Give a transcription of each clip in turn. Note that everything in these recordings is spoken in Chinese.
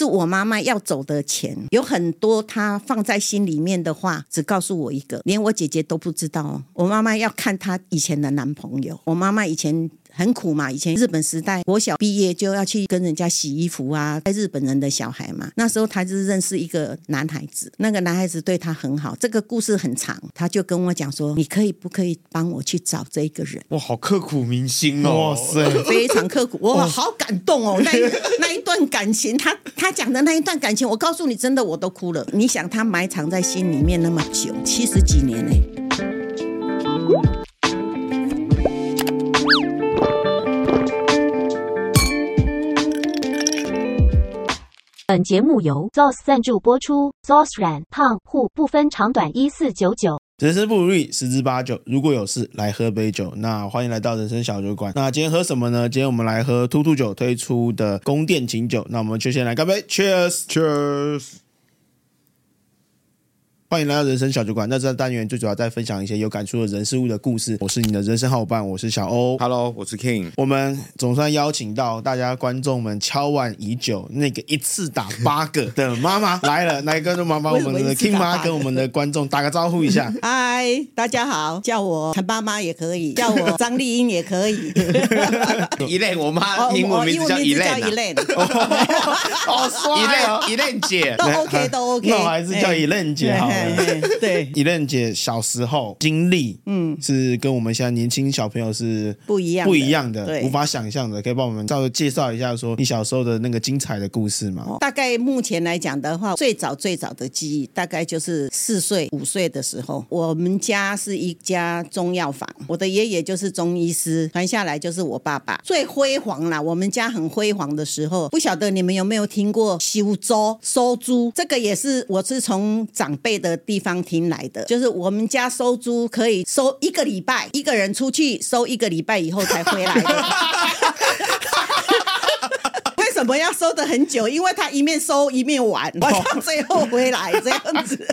是我妈妈要走的钱，有很多她放在心里面的话，只告诉我一个，连我姐姐都不知道。我妈妈要看她以前的男朋友，我妈妈以前。很苦嘛，以前日本时代，国小毕业就要去跟人家洗衣服啊，带日本人的小孩嘛。那时候他就认识一个男孩子，那个男孩子对他很好。这个故事很长，他就跟我讲说：“你可以不可以帮我去找这个人？”哇，好刻骨铭心哦！哇塞，非常刻苦，我好感动哦。那一那一段感情，他他讲的那一段感情，我告诉你，真的我都哭了。你想，他埋藏在心里面那么久，七十几年呢。本节目由 ZOS 赞助播出，ZOS 软胖护不分长短，一四九九。人生不如意，十之八九。如果有事，来喝杯酒。那欢迎来到人生小酒馆。那今天喝什么呢？今天我们来喝兔兔酒推出的宫殿琴酒。那我们就先来干杯，Cheers，Cheers。欢迎来到人生小酒馆。那这个单元最主要在分享一些有感触的人事物的故事。我是你的人生好伙伴，我是小欧。Hello，我是 King。我们总算邀请到大家观众们敲碗已久那个一次打八个的妈妈 来了。来跟着妈妈，我们的 King 妈跟我们的观众打个招呼一下。嗨，大家好，叫我陈妈妈也可以，叫我张丽英也可以。一类，我妈英文名字叫一类。一类，好帅啊！一类姐都 OK，都 OK。那我还是叫一类姐好。对，以任姐小时候经历，嗯，是跟我们现在年轻小朋友是不一样，不一样的，对，无法想象的。可以帮我们稍微介绍一下，说你小时候的那个精彩的故事吗？大概目前来讲的话，最早最早的记忆，大概就是四岁五岁的时候，我们家是一家中药房，我的爷爷就是中医师，传下来就是我爸爸最辉煌啦。我们家很辉煌的时候，不晓得你们有没有听过修粥收租？这个也是我是从长辈的。的地方听来的，就是我们家收租可以收一个礼拜，一个人出去收一个礼拜以后才回来的。为什么要收的很久？因为他一面收一面玩，玩到最后回来这样子。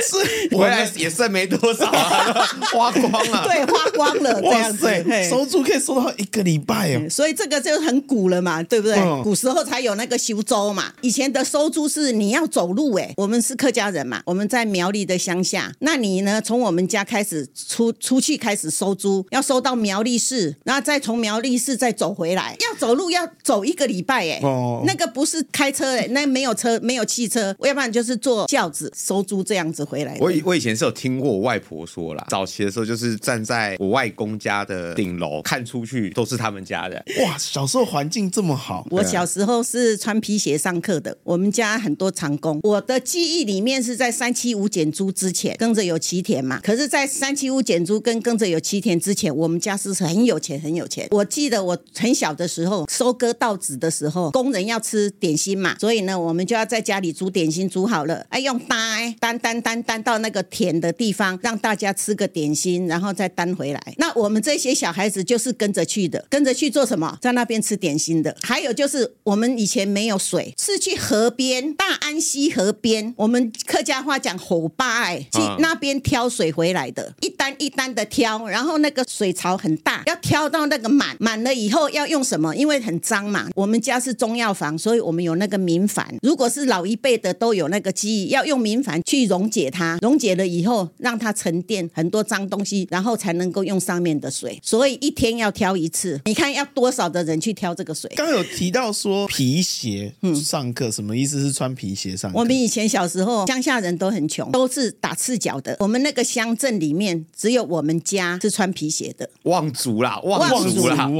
是回来也剩没多少啊，花光了。对，花光了这样子。收租可以收到一个礼拜哦，所以这个就很古了嘛，对不对？哦、古时候才有那个修租嘛。以前的收租是你要走路哎，我们是客家人嘛，我们在苗栗的乡下。那你呢？从我们家开始出出去开始收租，要收到苗栗市，然后再从苗栗市再走回来，要走路要走一个礼拜哎。哦。那个不是开车哎，那没有车，没有汽车，要不然就是坐轿子收租这样子。回来，我以我以前是有听过我外婆说啦，早期的时候就是站在我外公家的顶楼看出去都是他们家的。哇，小时候环境这么好。我小时候是穿皮鞋上课的，我们家很多长工。我的记忆里面是在三七五减租之前，跟着有七田嘛。可是，在三七五减租跟跟着有七田之前，我们家是很有钱，很有钱。我记得我很小的时候，收割稻子的时候，工人要吃点心嘛，所以呢，我们就要在家里煮点心，煮好了，哎，用担担担担。担到那个田的地方，让大家吃个点心，然后再担回来。那我们这些小孩子就是跟着去的，跟着去做什么？在那边吃点心的。还有就是我们以前没有水，是去河边大安溪河边，我们客家话讲吼巴哎，去那边挑水回来的，一担一担的挑，然后那个水槽很大，要挑到那个满满了以后要用什么？因为很脏嘛。我们家是中药房，所以我们有那个明矾。如果是老一辈的都有那个记忆，要用明矾去溶解。它溶解了以后，让它沉淀很多脏东西，然后才能够用上面的水。所以一天要挑一次，你看要多少的人去挑这个水？刚刚有提到说皮鞋上课，什么意思是穿皮鞋上课？我们以前小时候乡下人都很穷，都是打赤脚的。我们那个乡镇里面只有我们家是穿皮鞋的。望族啦，望族啦，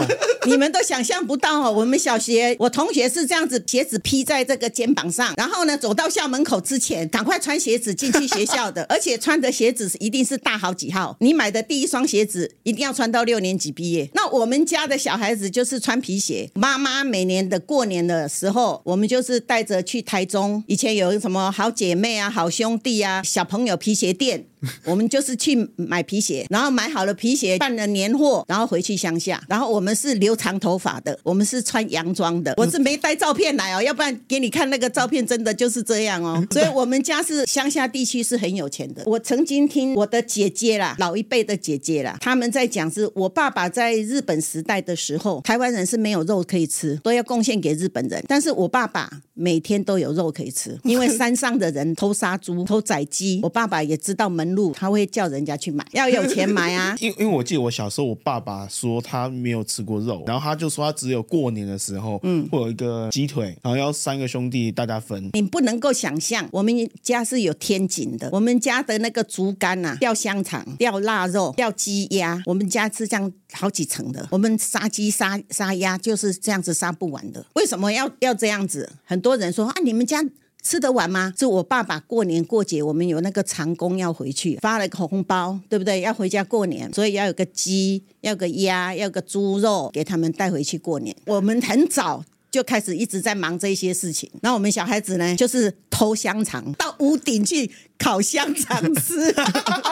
你们都想象不到哦。我们小学，我同学是这样子，鞋子披在这个肩膀上，然后呢走到校门口之前，赶快穿鞋子进去学校的，而且穿的鞋子一定是大好几号。你买的第一双鞋子一定要穿到六年级毕业。那我们家的小孩子就是穿皮鞋。妈妈每年的过年的时候，我们就是带着去台中。以前有什么好姐妹啊、好兄弟啊、小朋友皮鞋店。我们就是去买皮鞋，然后买好了皮鞋，办了年货，然后回去乡下。然后我们是留长头发的，我们是穿洋装的。我是没带照片来哦，要不然给你看那个照片，真的就是这样哦。所以我们家是乡下地区区是很有钱的。我曾经听我的姐姐啦，老一辈的姐姐啦，他们在讲，是我爸爸在日本时代的时候，台湾人是没有肉可以吃，都要贡献给日本人。但是我爸爸每天都有肉可以吃，因为山上的人偷杀猪、偷宰鸡，我爸爸也知道门路，他会叫人家去买，要有钱买啊。因因为我记得我小时候，我爸爸说他没有吃过肉，然后他就说他只有过年的时候，嗯，会有一个鸡腿，然后要三个兄弟大家分。你不能够想象，我们家是有天井的，我们家的那个竹竿呐，吊香肠、吊腊肉、吊鸡鸭，我们家是这样好几层的。我们杀鸡杀杀鸭就是这样子杀不完的。为什么要要这样子？很多人说啊，你们家吃得完吗？是我爸爸过年过节，我们有那个长工要回去，发了个红包，对不对？要回家过年，所以要有个鸡，要个鸭，要个猪肉给他们带回去过年。我们很早。就开始一直在忙这些事情，那我们小孩子呢，就是偷香肠，到屋顶去烤香肠吃。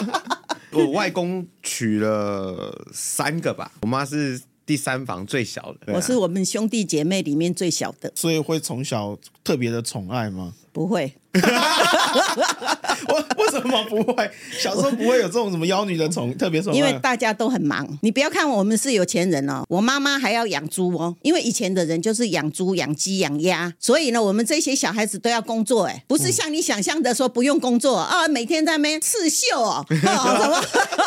我外公娶了三个吧，我妈是第三房最小的，我是我们兄弟姐妹里面最小的，所以会从小特别的宠爱吗？不会。我为什么不会？小时候不会有这种什么妖女的宠 特别宠？因为大家都很忙。你不要看我们是有钱人哦，我妈妈还要养猪哦。因为以前的人就是养猪、养鸡、养鸭，所以呢，我们这些小孩子都要工作。哎，不是像你想象的说不用工作啊，每天在那边刺绣哦。什么？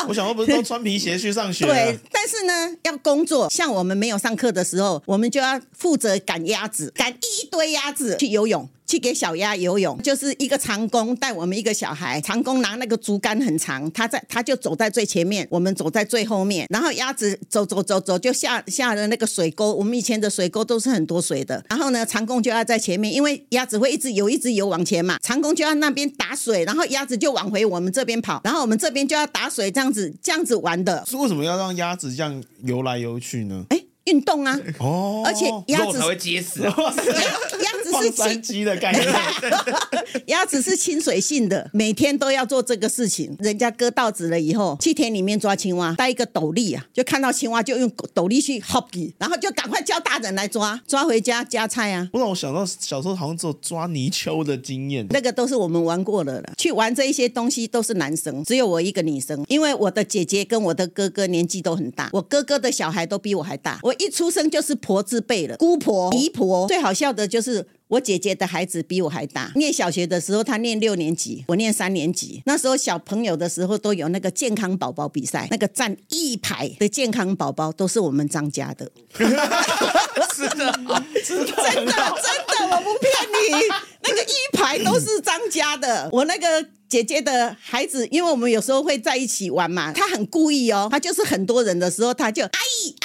我小时候不是都穿皮鞋去上学？对，但是呢，要工作。像我们没有上课的时候，我们就要负责赶鸭子，赶一堆鸭子去游泳。去给小鸭游泳，就是一个长工带我们一个小孩，长工拿那个竹竿很长，他在他就走在最前面，我们走在最后面，然后鸭子走走走走就下下了那个水沟，我们以前的水沟都是很多水的，然后呢，长工就要在前面，因为鸭子会一直游一直游往前嘛，长工就要那边打水，然后鸭子就往回我们这边跑，然后我们这边就要打水，这样子这样子玩的。是为什么要让鸭子这样游来游去呢？哎。运动啊，哦，而且鸭子才会结实。鸭子是三鸡的概念，鸭子是亲水性的，每天都要做这个事情。人家割稻子了以后，去田里面抓青蛙，带一个斗笠啊，就看到青蛙就用斗笠去 hop，然后就赶快叫大人来抓，抓回家夹菜啊。不然我想到小时候好像只有抓泥鳅的经验，那个都是我们玩过的了。去玩这一些东西都是男生，只有我一个女生，因为我的姐姐跟我的哥哥年纪都很大，我哥哥的小孩都比我还大，我。一出生就是婆字辈了，姑婆、姨婆。最好笑的就是我姐姐的孩子比我还大，念小学的时候，她念六年级，我念三年级。那时候小朋友的时候都有那个健康宝宝比赛，那个站一排的健康宝宝都是我们张家的。是的，真的，真的，我不骗你，那个一排都是张家的。我那个姐姐的孩子，因为我们有时候会在一起玩嘛，他很故意哦，他就是很多人的时候，他就阿姨，阿姨，阿姨一直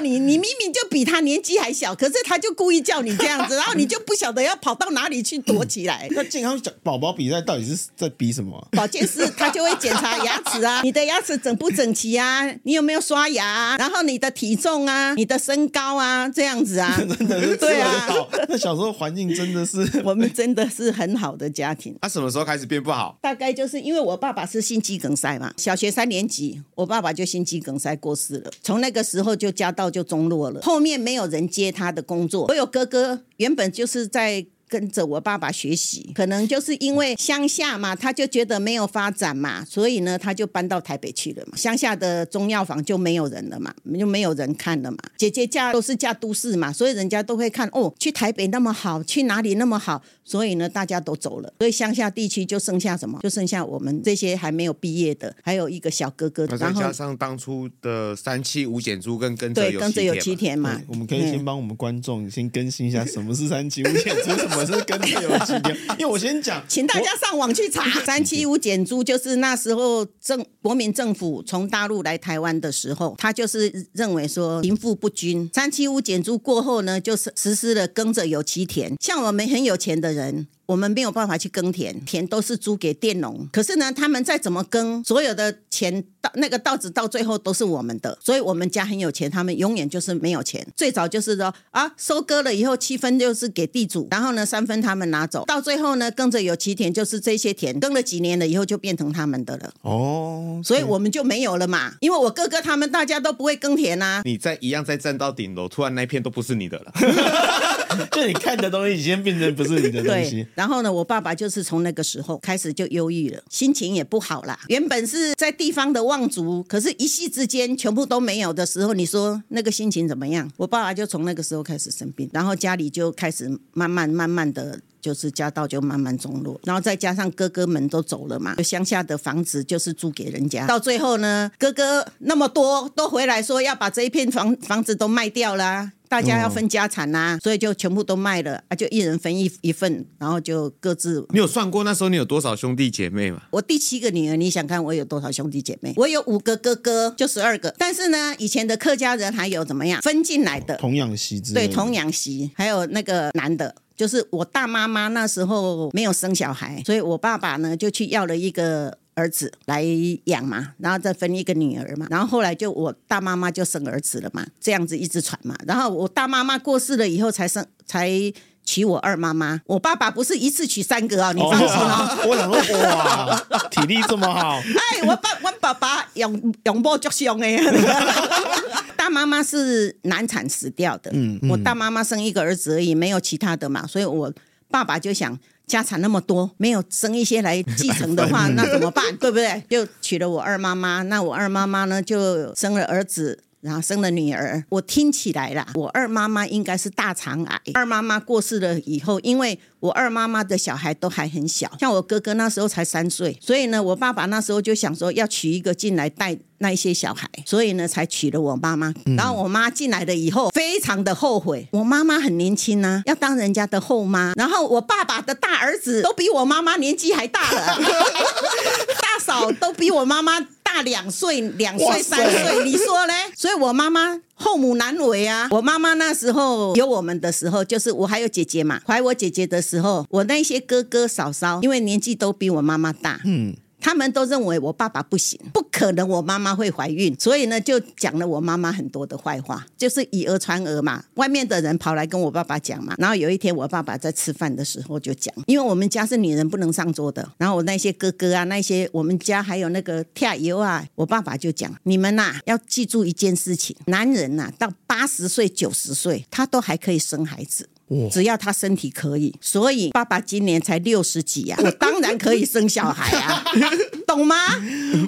叫你，你明明就比他年纪还小，可是他就故意叫你这样子，然后你就不晓得要跑到哪里去躲起来。那健康宝宝比赛到底是在比什么？保健师他就会检查牙齿啊，你的牙齿整不整齐啊，你有没有刷牙啊，然后你的体重啊，你的身高啊，这样子啊，真的是对啊。那小时候环境真的是，我们真的是很好的家庭。他什么时候开始变不好？大概就是因为我爸爸是心肌梗塞嘛，小学三年级，我爸爸就心肌梗塞过世了。从那个时候就家道就中落了，后面没有人接他的工作。我有哥哥，原本就是在。跟着我爸爸学习，可能就是因为乡下嘛，他就觉得没有发展嘛，所以呢，他就搬到台北去了嘛。乡下的中药房就没有人了嘛，就没有人看了嘛。姐姐嫁都是嫁都市嘛，所以人家都会看哦，去台北那么好，去哪里那么好，所以呢，大家都走了。所以乡下地区就剩下什么？就剩下我们这些还没有毕业的，还有一个小哥哥。然后加上当初的三七五减租跟跟着对跟着有七田嘛。我们可以先帮我们观众先更新一下什么是三七五减租 什么。我是跟着有其田，因为我先讲，请大家上网去查三七五减租，就是那时候政国民政府从大陆来台湾的时候，他就是认为说贫富不均，三七五减租过后呢，就是实施了耕者有其田，像我们很有钱的人。我们没有办法去耕田，田都是租给佃农。可是呢，他们再怎么耕，所有的钱到那个稻子到最后都是我们的。所以我们家很有钱，他们永远就是没有钱。最早就是说啊，收割了以后七分就是给地主，然后呢三分他们拿走。到最后呢，耕着有其田，就是这些田耕了几年了以后就变成他们的了。哦，所以我们就没有了嘛。因为我哥哥他们大家都不会耕田呐、啊。你在一样在站到顶楼，突然那片都不是你的了。就你看的东西已经变成不是你的东西。然后呢，我爸爸就是从那个时候开始就忧郁了，心情也不好啦。原本是在地方的望族，可是一夕之间全部都没有的时候，你说那个心情怎么样？我爸爸就从那个时候开始生病，然后家里就开始慢慢慢慢的。就是家道就慢慢中落，然后再加上哥哥们都走了嘛，乡下的房子就是租给人家。到最后呢，哥哥那么多都回来说要把这一片房房子都卖掉啦，大家要分家产啦，所以就全部都卖了啊，就一人分一一份，然后就各自。你有算过那时候你有多少兄弟姐妹吗？我第七个女儿，你想看我有多少兄弟姐妹？我有五个哥哥，就十二个。但是呢，以前的客家人还有怎么样分进来的童养媳。对，童养媳，还有那个男的。就是我大妈妈那时候没有生小孩，所以我爸爸呢就去要了一个儿子来养嘛，然后再分一个女儿嘛，然后后来就我大妈妈就生儿子了嘛，这样子一直传嘛，然后我大妈妈过世了以后才生才娶我二妈妈，我爸爸不是一次娶三个啊，你放心哦。我想说哇，体力这么好，哎，我爸我爸爸养养波足凶哎。大妈妈是难产死掉的，嗯，嗯，我大妈妈生一个儿子而已，没有其他的嘛，所以我爸爸就想家产那么多，没有生一些来继承的话，那怎么办？对不对？就娶了我二妈妈，那我二妈妈呢就生了儿子。然后生了女儿，我听起来啦，我二妈妈应该是大肠癌。二妈妈过世了以后，因为我二妈妈的小孩都还很小，像我哥哥那时候才三岁，所以呢，我爸爸那时候就想说要娶一个进来带那一些小孩，所以呢，才娶了我妈妈。然后我妈进来了以后，非常的后悔，我妈妈很年轻呢、啊，要当人家的后妈。然后我爸爸的大儿子都比我妈妈年纪还大了，大嫂都比我妈妈。大两岁，两岁三岁，你说呢？所以我妈妈后母难为啊。我妈妈那时候有我们的时候，就是我还有姐姐嘛，怀我姐姐的时候，我那些哥哥嫂嫂，因为年纪都比我妈妈大，嗯。他们都认为我爸爸不行，不可能我妈妈会怀孕，所以呢就讲了我妈妈很多的坏话，就是以讹传讹嘛。外面的人跑来跟我爸爸讲嘛，然后有一天我爸爸在吃饭的时候就讲，因为我们家是女人不能上桌的，然后我那些哥哥啊，那些我们家还有那个跳油啊，我爸爸就讲，你们呐、要记住一件事情，男人呐、到八十岁九十岁，他都还可以生孩子。只要他身体可以，所以爸爸今年才六十几呀、啊，我当然可以生小孩啊，懂吗？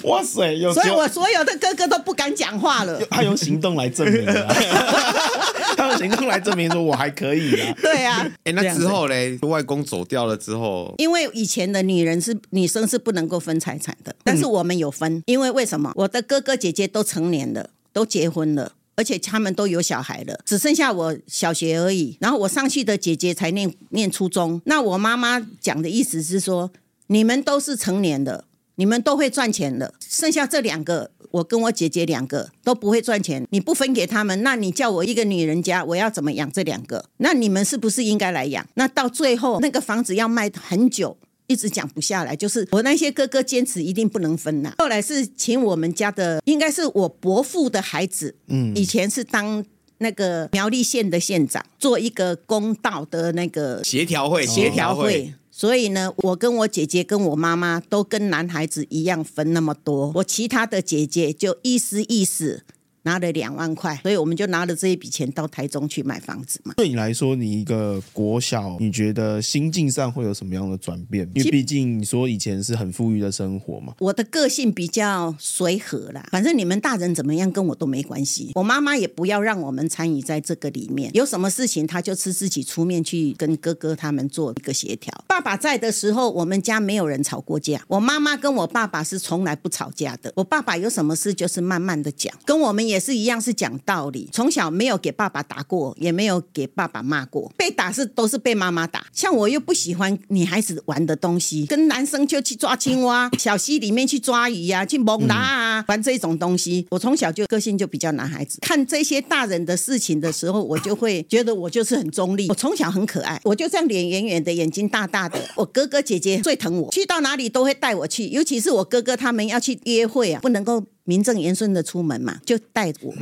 哇塞，有所以我所有的哥哥都不敢讲话了。他用行动来证明了，他用行动来证明说我还可以啊。对啊，哎、欸，那之后嘞，外公走掉了之后，因为以前的女人是女生是不能够分财产的，但是我们有分，因为为什么？我的哥哥姐姐都成年了，都结婚了。而且他们都有小孩了，只剩下我小学而已。然后我上去的姐姐才念念初中。那我妈妈讲的意思是说，你们都是成年的，你们都会赚钱的。剩下这两个，我跟我姐姐两个都不会赚钱，你不分给他们，那你叫我一个女人家，我要怎么养这两个？那你们是不是应该来养？那到最后那个房子要卖很久。一直讲不下来，就是我那些哥哥坚持一定不能分呐、啊。后来是请我们家的，应该是我伯父的孩子，嗯，以前是当那个苗栗县的县长，做一个公道的那个协调会，协调会。所以呢，我跟我姐姐跟我妈妈都跟男孩子一样分那么多，我其他的姐姐就意思意思。拿了两万块，所以我们就拿了这一笔钱到台中去买房子嘛。对你来说，你一个国小，你觉得心境上会有什么样的转变？因为毕竟你说以前是很富裕的生活嘛。我的个性比较随和啦，反正你们大人怎么样跟我都没关系。我妈妈也不要让我们参与在这个里面，有什么事情她就是自己出面去跟哥哥他们做一个协调。爸爸在的时候，我们家没有人吵过架。我妈妈跟我爸爸是从来不吵架的。我爸爸有什么事就是慢慢的讲，跟我们也。也是一样，是讲道理。从小没有给爸爸打过，也没有给爸爸骂过。被打是都是被妈妈打。像我又不喜欢女孩子玩的东西，跟男生就去抓青蛙，小溪里面去抓鱼呀、啊，去猛拉啊，玩这种东西。我从小就个性就比较男孩子。看这些大人的事情的时候，我就会觉得我就是很中立。我从小很可爱，我就这样脸圆圆的，眼睛大大的。我哥哥姐姐最疼我，去到哪里都会带我去，尤其是我哥哥他们要去约会啊，不能够。名正言顺的出门嘛，就带我，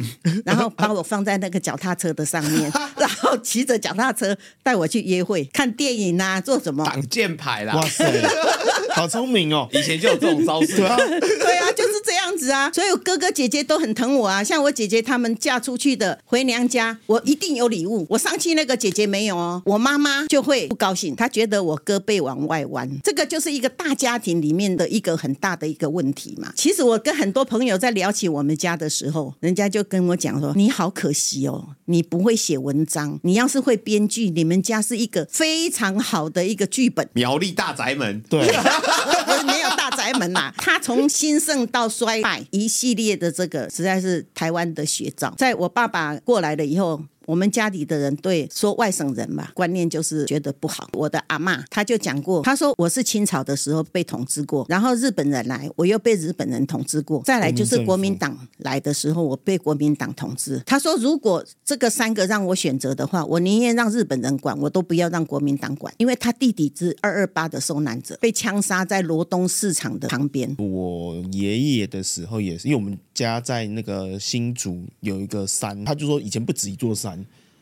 然后把我放在那个脚踏车的上面，后骑着脚踏车带我去约会、看电影啊，做什么？挡箭牌啦！哇塞，好聪明哦！以前就有这种招式。对啊，对啊，就是这样子啊。所以我哥哥姐姐都很疼我啊。像我姐姐他们嫁出去的回娘家，我一定有礼物。我上去那个姐姐没有哦，我妈妈就会不高兴，她觉得我胳背往外弯。这个就是一个大家庭里面的一个很大的一个问题嘛。其实我跟很多朋友在聊起我们家的时候，人家就跟我讲说：“你好可惜哦，你不会写文章。你要是会编剧，你们家是一个非常好的一个剧本。”苗栗大宅门，对，没有大宅门呐、啊。他从兴盛到衰败一系列的这个，实在是台湾的写照。在我爸爸过来了以后。我们家里的人对说外省人吧，观念就是觉得不好。我的阿嬷他就讲过，他说我是清朝的时候被统治过，然后日本人来，我又被日本人统治过，再来就是国民党来的时候，我被国民党统治。他说如果这个三个让我选择的话，我宁愿让日本人管，我都不要让国民党管，因为他弟弟是二二八的受难者，被枪杀在罗东市场的旁边。我爷爷的时候也是，因为我们家在那个新竹有一个山，他就说以前不止一座山。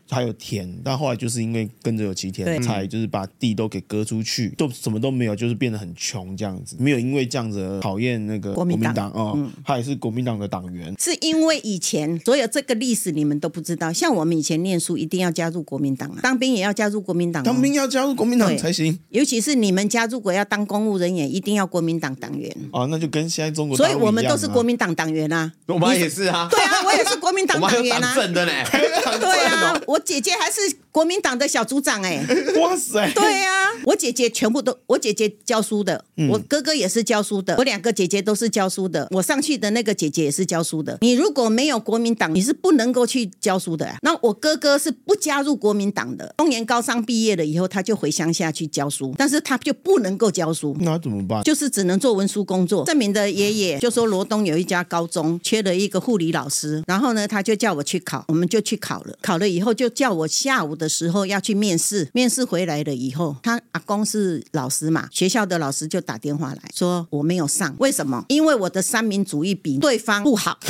还有田，但后来就是因为跟着有其田，才就是把地都给割出去，都什么都没有，就是变得很穷这样子。没有因为这样子讨厌那个国民党哦，嗯、他也是国民党的党员。是因为以前所有这个历史你们都不知道，像我们以前念书一定要加入国民党啊，当兵也要加入国民党，当兵要加入国民党才行。尤其是你们家如果要当公务人员，一定要国民党党员。哦，那就跟现在中国，所以我们都是国民党党员啊。我妈也是啊。对啊，我也是国民党党员啊。正的呢。对啊，我姐姐还是。国民党的小组长哎，哇塞！对呀、啊，我姐姐全部都，我姐姐教书的，嗯、我哥哥也是教书的，我两个姐姐都是教书的，我上去的那个姐姐也是教书的。你如果没有国民党，你是不能够去教书的、啊。那我哥哥是不加入国民党的，中年高商毕业了以后，他就回乡下去教书，但是他就不能够教书，那怎么办？就是只能做文书工作。证明的爷爷就说罗东有一家高中缺了一个护理老师，然后呢，他就叫我去考，我们就去考了，考了以后就叫我下午的时候要去面试，面试回来了以后，他阿公是老师嘛，学校的老师就打电话来说我没有上，为什么？因为我的三民主义比对方不好。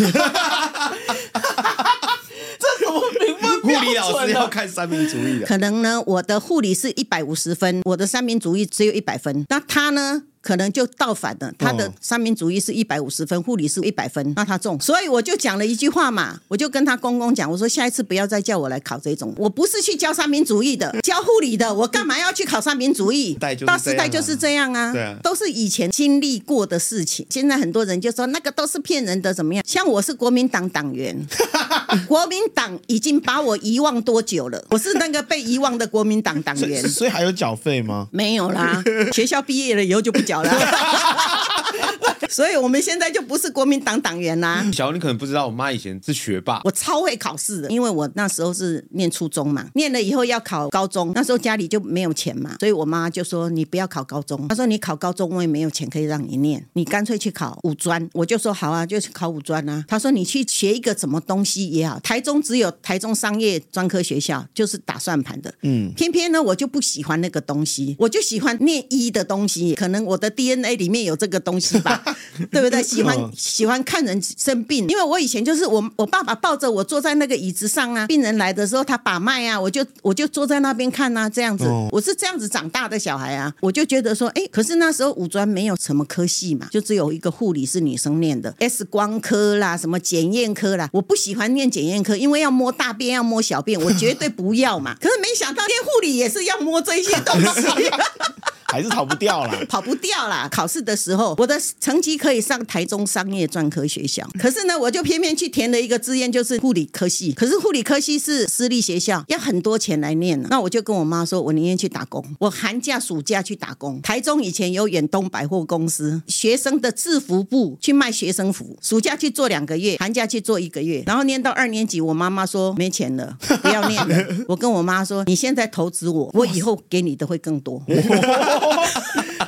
这怎么评分？护理老师要看三民主义的，可能呢，我的护理是一百五十分，我的三民主义只有一百分，那他呢？可能就倒反了，他的三民主义是一百五十分，护理是一百分，那他中，所以我就讲了一句话嘛，我就跟他公公讲，我说下一次不要再叫我来考这种，我不是去教三民主义的，教护理的，我干嘛要去考三民主义？大时代就是这样啊，对啊，都是以前经历过的事情，现在很多人就说那个都是骗人的，怎么样？像我是国民党党员，国民党已经把我遗忘多久了？我是那个被遗忘的国民党党员，所以还有缴费吗？没有啦，学校毕业了以后就不。缴了，所以我们现在就不是国民党党员啦。小，你可能不知道，我妈以前是学霸，我超会考试的，因为我那时候是念初中嘛，念了以后要考高中，那时候家里就没有钱嘛，所以我妈就说你不要考高中，她说你考高中我也没有钱可以让你念，你干脆去考五专。我就说好啊，就去考五专啊。她说你去学一个什么东西也好，台中只有台中商业专科学校，就是打算盘的，嗯，偏偏呢我就不喜欢那个东西，我就喜欢念医的东西，可能我。的 DNA 里面有这个东西吧，对不对？喜欢喜欢看人生病，因为我以前就是我我爸爸抱着我坐在那个椅子上啊，病人来的时候他把脉啊，我就我就坐在那边看啊，这样子，我是这样子长大的小孩啊，我就觉得说，哎，可是那时候五专没有什么科系嘛，就只有一个护理是女生念的，X 光科啦，什么检验科啦，我不喜欢念检验科，因为要摸大便要摸小便，我绝对不要嘛。可是没想到念护理也是要摸这些东西。还是逃不掉了，跑不掉了。考试的时候，我的成绩可以上台中商业专科学校，可是呢，我就偏偏去填了一个志愿，就是护理科系。可是护理科系是私立学校，要很多钱来念。那我就跟我妈说，我宁愿去打工。我寒假、暑假去打工。台中以前有远东百货公司，学生的制服部去卖学生服，暑假去做两个月，寒假去做一个月。然后念到二年级，我妈妈说没钱了，不要念了。我跟我妈说，你现在投资我，我以后给你的会更多。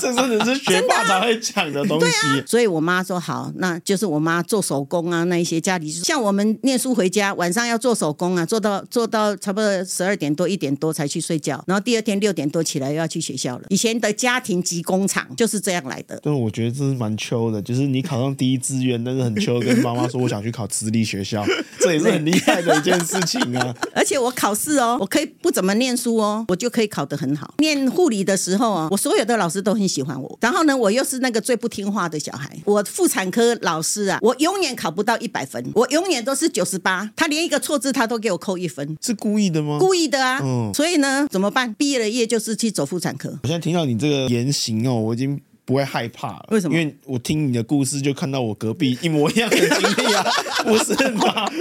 这真的是学霸才会讲的东西。所以我妈说好，那就是我妈做手工啊，那一些家里像我们念书回家，晚上要做手工啊，做到做到差不多十二点多一点多才去睡觉，然后第二天六点多起来又要去学校了。以前的家庭及工厂就是这样来的。对，我觉得这是蛮秋的，就是你考上第一志愿，但是很秋，跟妈妈说我想去考私立学校，这也是很厉害的一件事情啊。而且我考试哦，我可以不怎么念书哦，我就可以考得很好。念护理的时候啊，我所有的老师都很喜欢我。然后呢，我又是那个最不听话的小孩。我妇产科老师啊，我永远考不到一百分，我永远都是九十八。他连一个错字他都给我扣一分，是故意的吗？故意的啊。嗯。所以呢，怎么办？毕业了业就是去走妇产科。我现在听到你这个言行哦，我已经不会害怕了。为什么？因为我听你的故事，就看到我隔壁一模一样的经历啊，不是吗？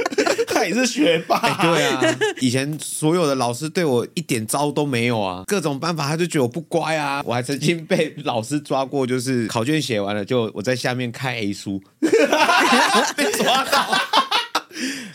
他也是学霸，对啊，以前所有的老师对我一点招都没有啊，各种办法他就觉得我不乖啊，我还曾经被老师抓过，就是考卷写完了，就我在下面看 A 书，被抓到。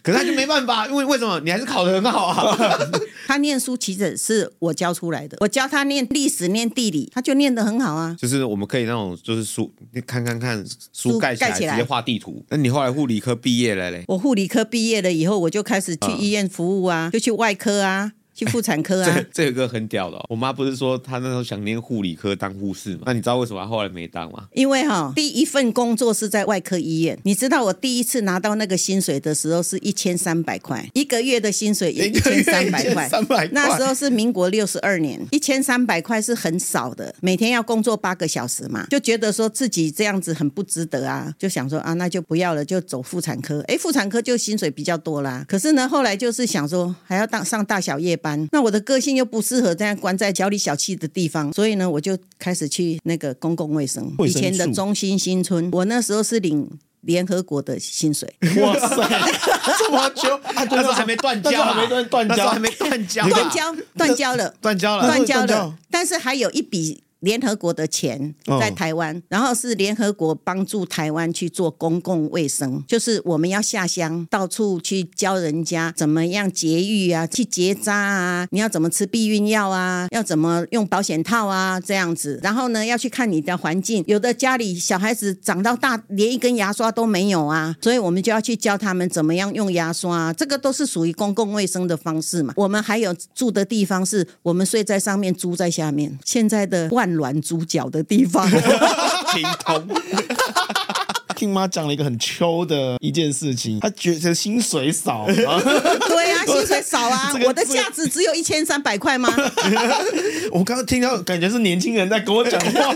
可是他就没办法，因为为什么？你还是考得很好啊。他念书其实是我教出来的，我教他念历史、念地理，他就念得很好啊。就是我们可以那种，就是书，你看看看书盖起来，直接画地图。那你后来护理科毕业了嘞？我护理科毕业了以后，我就开始去医院服务啊，就去外科啊。去妇产科啊，这这个很屌的哦。我妈不是说她那时候想念护理科当护士吗？那你知道为什么她后来没当吗？因为哈，第一份工作是在外科医院。你知道我第一次拿到那个薪水的时候是一千三百块，一个月的薪水也一千三百块。三百块。那时候是民国六十二年，一千三百块是很少的，每天要工作八个小时嘛，就觉得说自己这样子很不值得啊，就想说啊，那就不要了，就走妇产科。哎，妇产科就薪水比较多啦。可是呢，后来就是想说还要当上大小夜班，那我的个性。又不适合这样关在小里小气的地方，所以呢，我就开始去那个公共卫生。以前的中心新村，我那时候是领联合国的薪水。哇塞，这么久，那时候还没断交，还没断断交，还没断交，断交，断交了，断交了，断交了。但是还有一笔。联合国的钱在台湾，然后是联合国帮助台湾去做公共卫生，就是我们要下乡到处去教人家怎么样节育啊，去结扎啊，你要怎么吃避孕药啊，要怎么用保险套啊，这样子。然后呢，要去看你的环境，有的家里小孩子长到大连一根牙刷都没有啊，所以我们就要去教他们怎么样用牙刷啊，这个都是属于公共卫生的方式嘛。我们还有住的地方是我们睡在上面，租在下面。现在的万。软猪脚的地方，听通。听妈讲了一个很秋的一件事情，她觉得薪水少。对啊，薪水少啊，这个、我的价值只有一千三百块吗？我刚刚听到，感觉是年轻人在跟我讲话。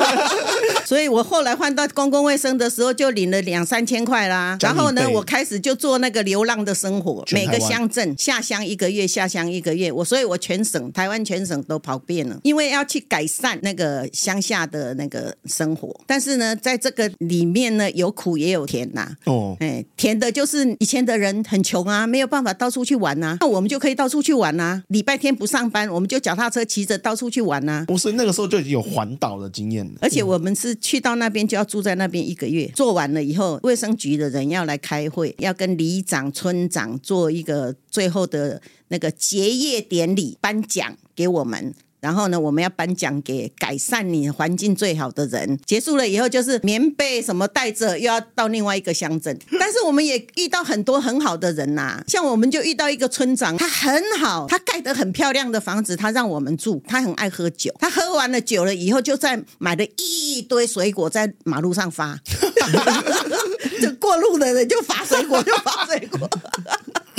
所以我后来换到公共卫生的时候，就领了两三千块啦。然后呢，我开始就做那个流浪的生活，每个乡镇下乡一个月，下乡一个月。我所以，我全省台湾全省都跑遍了，因为要去改善那个乡下的那个生活。但是呢，在这个里面呢，有苦。也有甜呐，哦，哎，甜的就是以前的人很穷啊，没有办法到处去玩呐，那我们就可以到处去玩呐。礼拜天不上班，我们就脚踏车骑着到处去玩呐。不是那个时候就已经有环岛的经验了，而且我们是去到那边就要住在那边一个月，做完了以后，卫生局的人要来开会，要跟里长、村长做一个最后的那个结业典礼，颁奖给我们。然后呢，我们要颁奖给改善你环境最好的人。结束了以后，就是棉被什么带着，又要到另外一个乡镇。但是我们也遇到很多很好的人呐、啊，像我们就遇到一个村长，他很好，他盖得很漂亮的房子，他让我们住。他很爱喝酒，他喝完了酒了以后，就在买了一堆水果在马路上发，就过路的人就发水果，就发水果。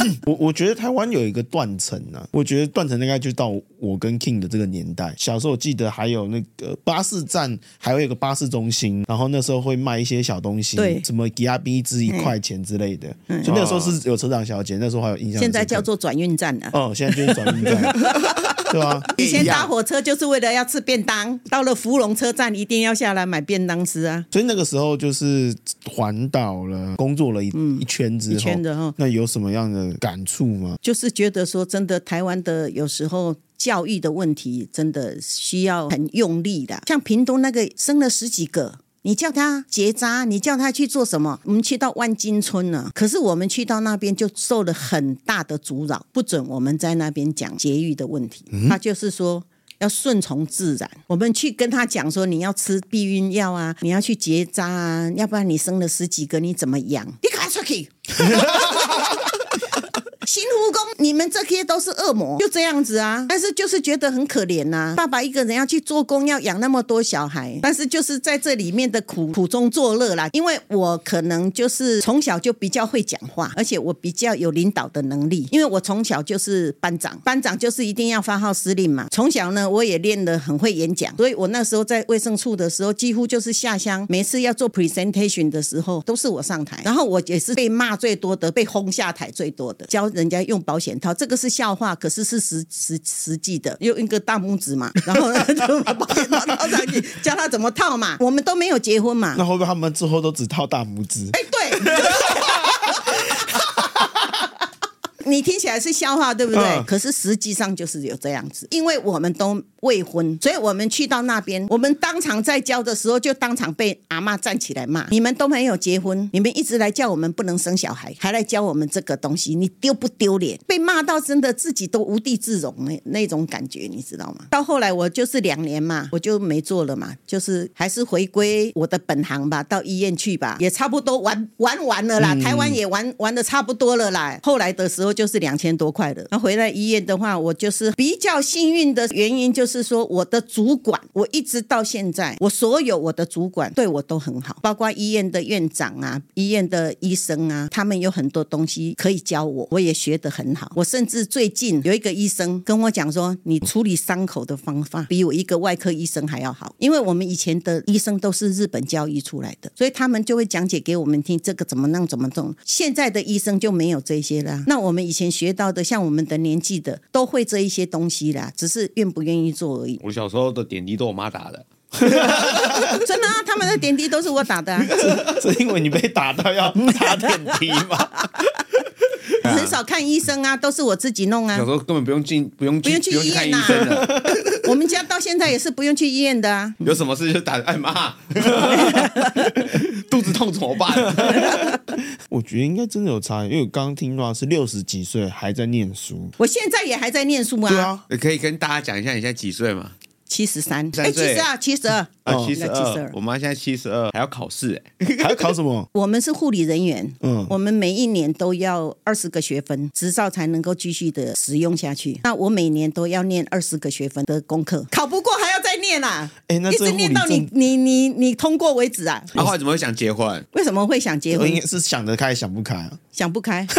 我我觉得台湾有一个断层啊，我觉得断层应该就到我跟 King 的这个年代。小时候我记得还有那个巴士站，还有一个巴士中心，然后那时候会卖一些小东西，对，什么吉亚币一支一块钱之类的。嗯、所以那时候是有车长小姐，那时候还有印象。现在叫做转运站了。哦，现在就是转运站。对啊，以前搭火车就是为了要吃便当，到了芙蓉车站一定要下来买便当吃啊。所以那个时候就是环岛了，工作了一、嗯、一圈之后，一圈的哈。那有什么样的感触吗？就是觉得说，真的台湾的有时候教育的问题，真的需要很用力的。像屏东那个生了十几个。你叫他结扎，你叫他去做什么？我们去到万金村了，可是我们去到那边就受了很大的阻扰，不准我们在那边讲节育的问题。他就是说，要顺从自然。我们去跟他讲说，你要吃避孕药啊，你要去结扎啊，要不然你生了十几个，你怎么养？你赶快出去！新蜈蚣，你们这些都是恶魔，就这样子啊。但是就是觉得很可怜呐、爸爸一个人要去做工，要养那么多小孩，但是就是在这里面的苦苦中作乐啦。因为我可能就是从小就比较会讲话，而且我比较有领导的能力，因为我从小就是班长，班长就是一定要发号施令嘛。从小呢，我也练得很会演讲，所以我那时候在卫生处的时候，几乎就是下乡，每次要做 presentation 的时候，都是我上台，然后我也是被骂最多的，被轰下台最多的，教人家用保险套，这个是笑话，可是是实实实际的，用一个大拇指嘛，然后呢就把保险套套上去，教他怎么套嘛。我们都没有结婚嘛，那会不会他们之后都只套大拇指？哎，对。你听起来是笑话，对不对？嗯、可是实际上就是有这样子，因为我们都未婚，所以我们去到那边，我们当场在教的时候，就当场被阿嬷站起来骂：你们都没有结婚，你们一直来叫我们不能生小孩，还来教我们这个东西，你丢不丢脸？被骂到真的自己都无地自容那那种感觉，你知道吗？到后来我就是两年嘛，我就没做了嘛，就是还是回归我的本行吧，到医院去吧，也差不多玩玩完了啦，台湾也玩玩的差不多了啦。后来的时候。就就是两千多块的。那回来医院的话，我就是比较幸运的原因，就是说我的主管，我一直到现在，我所有我的主管对我都很好，包括医院的院长啊、医院的医生啊，他们有很多东西可以教我，我也学得很好。我甚至最近有一个医生跟我讲说，你处理伤口的方法比我一个外科医生还要好，因为我们以前的医生都是日本教育出来的，所以他们就会讲解给我们听，这个怎么弄怎么弄。现在的医生就没有这些了，那我们。以前学到的，像我们的年纪的，都会这一些东西啦，只是愿不愿意做而已。我小时候的点滴都我妈打的，真的啊，他们的点滴都是我打的啊。是因为你被打到要 打点滴吗？很少看医生啊，都是我自己弄啊。小时候根本不用进，不用不用去医院呐。我们家到现在也是不用去医院的啊。有什么事就打，哎妈，肚子痛怎么办？我觉得应该真的有差，因为我刚刚听到是六十几岁还在念书。我现在也还在念书啊。对啊，可以跟大家讲一下你现在几岁吗？七十三，哎，七十二，七十二，啊，七十二，我妈现在七十二，还要考试，哎，还要考什么？我们是护理人员，嗯，我们每一年都要二十个学分执照才能够继续的使用下去。那我每年都要念二十个学分的功课，考不过还要再念啊，哎，那一直念到你你你你通过为止啊。那后来怎么会想结婚？为什么会想结婚？应该是想得开，想不开啊？想不开。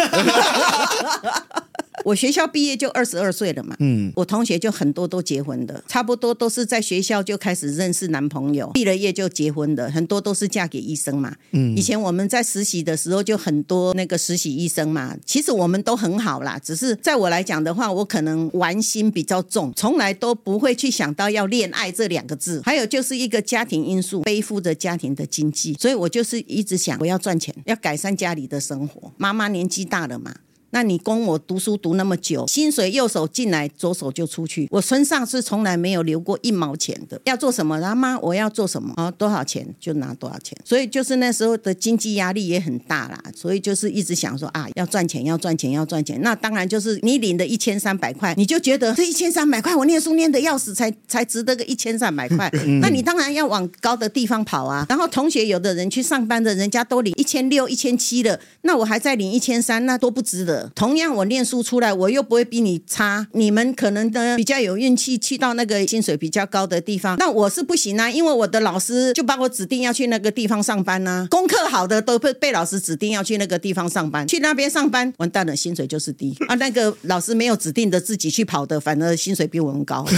我学校毕业就二十二岁了嘛，嗯，我同学就很多都结婚的，差不多都是在学校就开始认识男朋友，毕了业就结婚的，很多都是嫁给医生嘛。嗯，以前我们在实习的时候就很多那个实习医生嘛，其实我们都很好啦，只是在我来讲的话，我可能玩心比较重，从来都不会去想到要恋爱这两个字，还有就是一个家庭因素，背负着家庭的经济，所以我就是一直想我要赚钱，要改善家里的生活。妈妈年纪大了嘛。那你供我读书读那么久，薪水右手进来，左手就出去，我身上是从来没有留过一毛钱的。要做什么？他妈，我要做什么？啊，多少钱就拿多少钱。所以就是那时候的经济压力也很大啦，所以就是一直想说啊，要赚钱，要赚钱，要赚钱。那当然就是你领的一千三百块，你就觉得这一千三百块我念书念的要死，才才值得个一千三百块。那你当然要往高的地方跑啊。然后同学有的人去上班的，人家都领一千六、一千七了，那我还在领一千三，那多不值得。同样，我念书出来，我又不会比你差。你们可能呢比较有运气，去到那个薪水比较高的地方。那我是不行啊，因为我的老师就把我指定要去那个地方上班啊。功课好的都被被老师指定要去那个地方上班，去那边上班，完蛋了，薪水就是低 啊。那个老师没有指定的自己去跑的，反而薪水比我们高。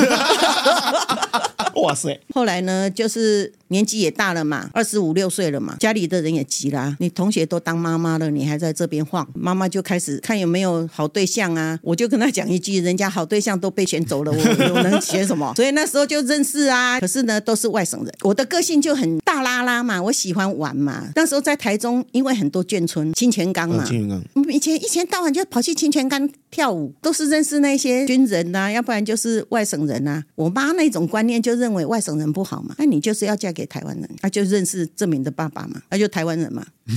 哇塞！后来呢，就是年纪也大了嘛，二十五六岁了嘛，家里的人也急啦。你同学都当妈妈了，你还在这边晃，妈妈就开始看有没有好对象啊。我就跟他讲一句，人家好对象都被选走了，我 我能选什么？所以那时候就认识啊。可是呢，都是外省人。我的个性就很大拉拉嘛，我喜欢玩嘛。那时候在台中，因为很多眷村，清泉岗嘛，清泉岗，以前一天到晚就跑去清泉岗跳舞，都是认识那些军人呐、啊，要不然就是外省人呐、啊。我妈那种观念就认为外省人不好嘛，那你就是要嫁给台湾人，那就认识郑明的爸爸嘛，那就台湾人嘛。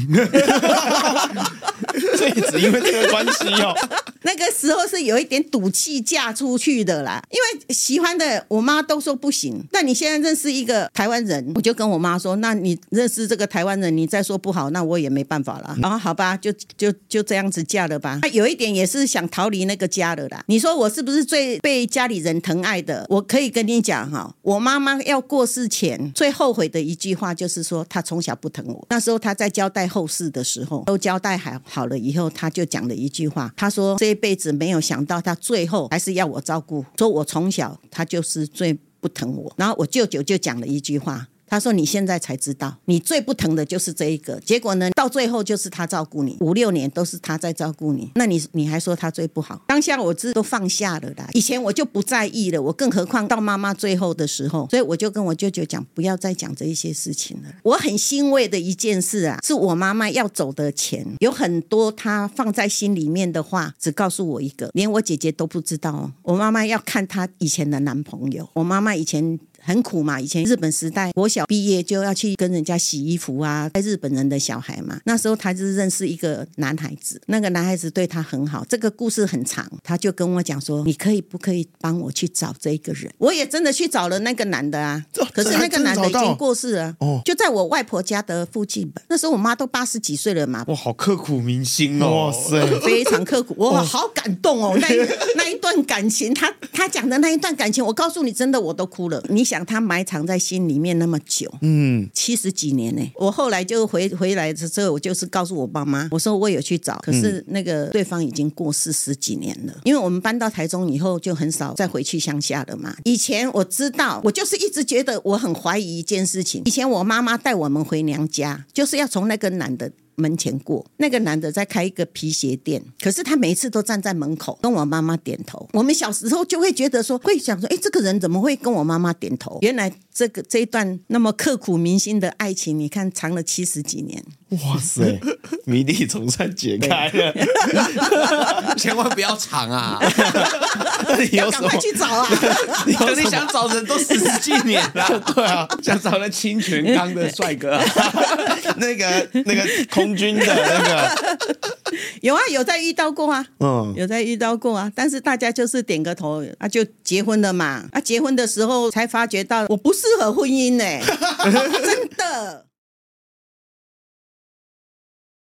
所以只因为这个关系哦。那个时候是有一点赌气嫁出去的啦，因为喜欢的我妈都说不行。但你现在认识一个台湾人，我就跟我妈说，那你认识这个台湾人，你再说不好，那我也没办法了。然后好吧，就就就这样子嫁了吧。有一点也是想逃离那个家的啦。你说我是不是最被家里人疼爱的？我可以跟你讲哈，我妈妈要过世前最后悔的一句话就是说，她从小不疼我。那时候她在交代后事的时候，都交代好好了以后，她就讲了一句话，她说这一辈子没有想到，他最后还是要我照顾。说我从小他就是最不疼我。然后我舅舅就讲了一句话。他说：“你现在才知道，你最不疼的就是这一个。结果呢，到最后就是他照顾你，五六年都是他在照顾你。那你你还说他最不好？当下我这都放下了啦。以前我就不在意了，我更何况到妈妈最后的时候，所以我就跟我舅舅讲，不要再讲这一些事情了。我很欣慰的一件事啊，是我妈妈要走的钱，有很多她放在心里面的话，只告诉我一个，连我姐姐都不知道哦。我妈妈要看她以前的男朋友，我妈妈以前。”很苦嘛，以前日本时代，国小毕业就要去跟人家洗衣服啊，带日本人的小孩嘛。那时候他就认识一个男孩子，那个男孩子对他很好。这个故事很长，他就跟我讲说：“你可以不可以帮我去找这一个人？”我也真的去找了那个男的啊，可是那个男的已经过世了，哦，就在我外婆家的附近吧。那时候我妈都八十几岁了嘛，哇，好刻骨铭心哦，哇塞，非常刻骨，我好感动哦。那那一段感情，他他讲的那一段感情，我告诉你，真的我都哭了。你想。他埋藏在心里面那么久，嗯，七十几年呢。我后来就回回来的时候，我就是告诉我爸妈，我说我有去找，可是那个对方已经过世十几年了。因为我们搬到台中以后，就很少再回去乡下了嘛。以前我知道，我就是一直觉得我很怀疑一件事情。以前我妈妈带我们回娘家，就是要从那个男的。门前过，那个男的在开一个皮鞋店，可是他每一次都站在门口跟我妈妈点头。我们小时候就会觉得说，会想说，哎，这个人怎么会跟我妈妈点头？原来这个这一段那么刻骨铭心的爱情，你看长了七十几年。哇塞，谜底总算解开了，千万不要藏啊！你要赶快去找啊！你可你想找人都四十几年了，对啊，想找那清泉岗的帅哥，那个那个空军的那个，有啊，有在遇到过啊，嗯，有在遇到过啊，但是大家就是点个头啊，就结婚了嘛，啊，结婚的时候才发觉到我不适合婚姻呢，真的。